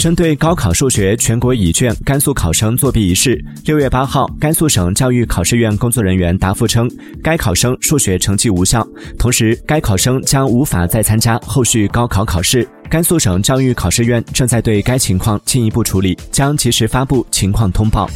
针对高考数学全国乙卷甘肃考生作弊一事六月八号甘肃省教育考试院工作人员答复称该考生数学成绩无效同时该考生将无法再参加后续高考考试。甘肃省教育考试院正在对该情况进一步处理将及时发布情况通报。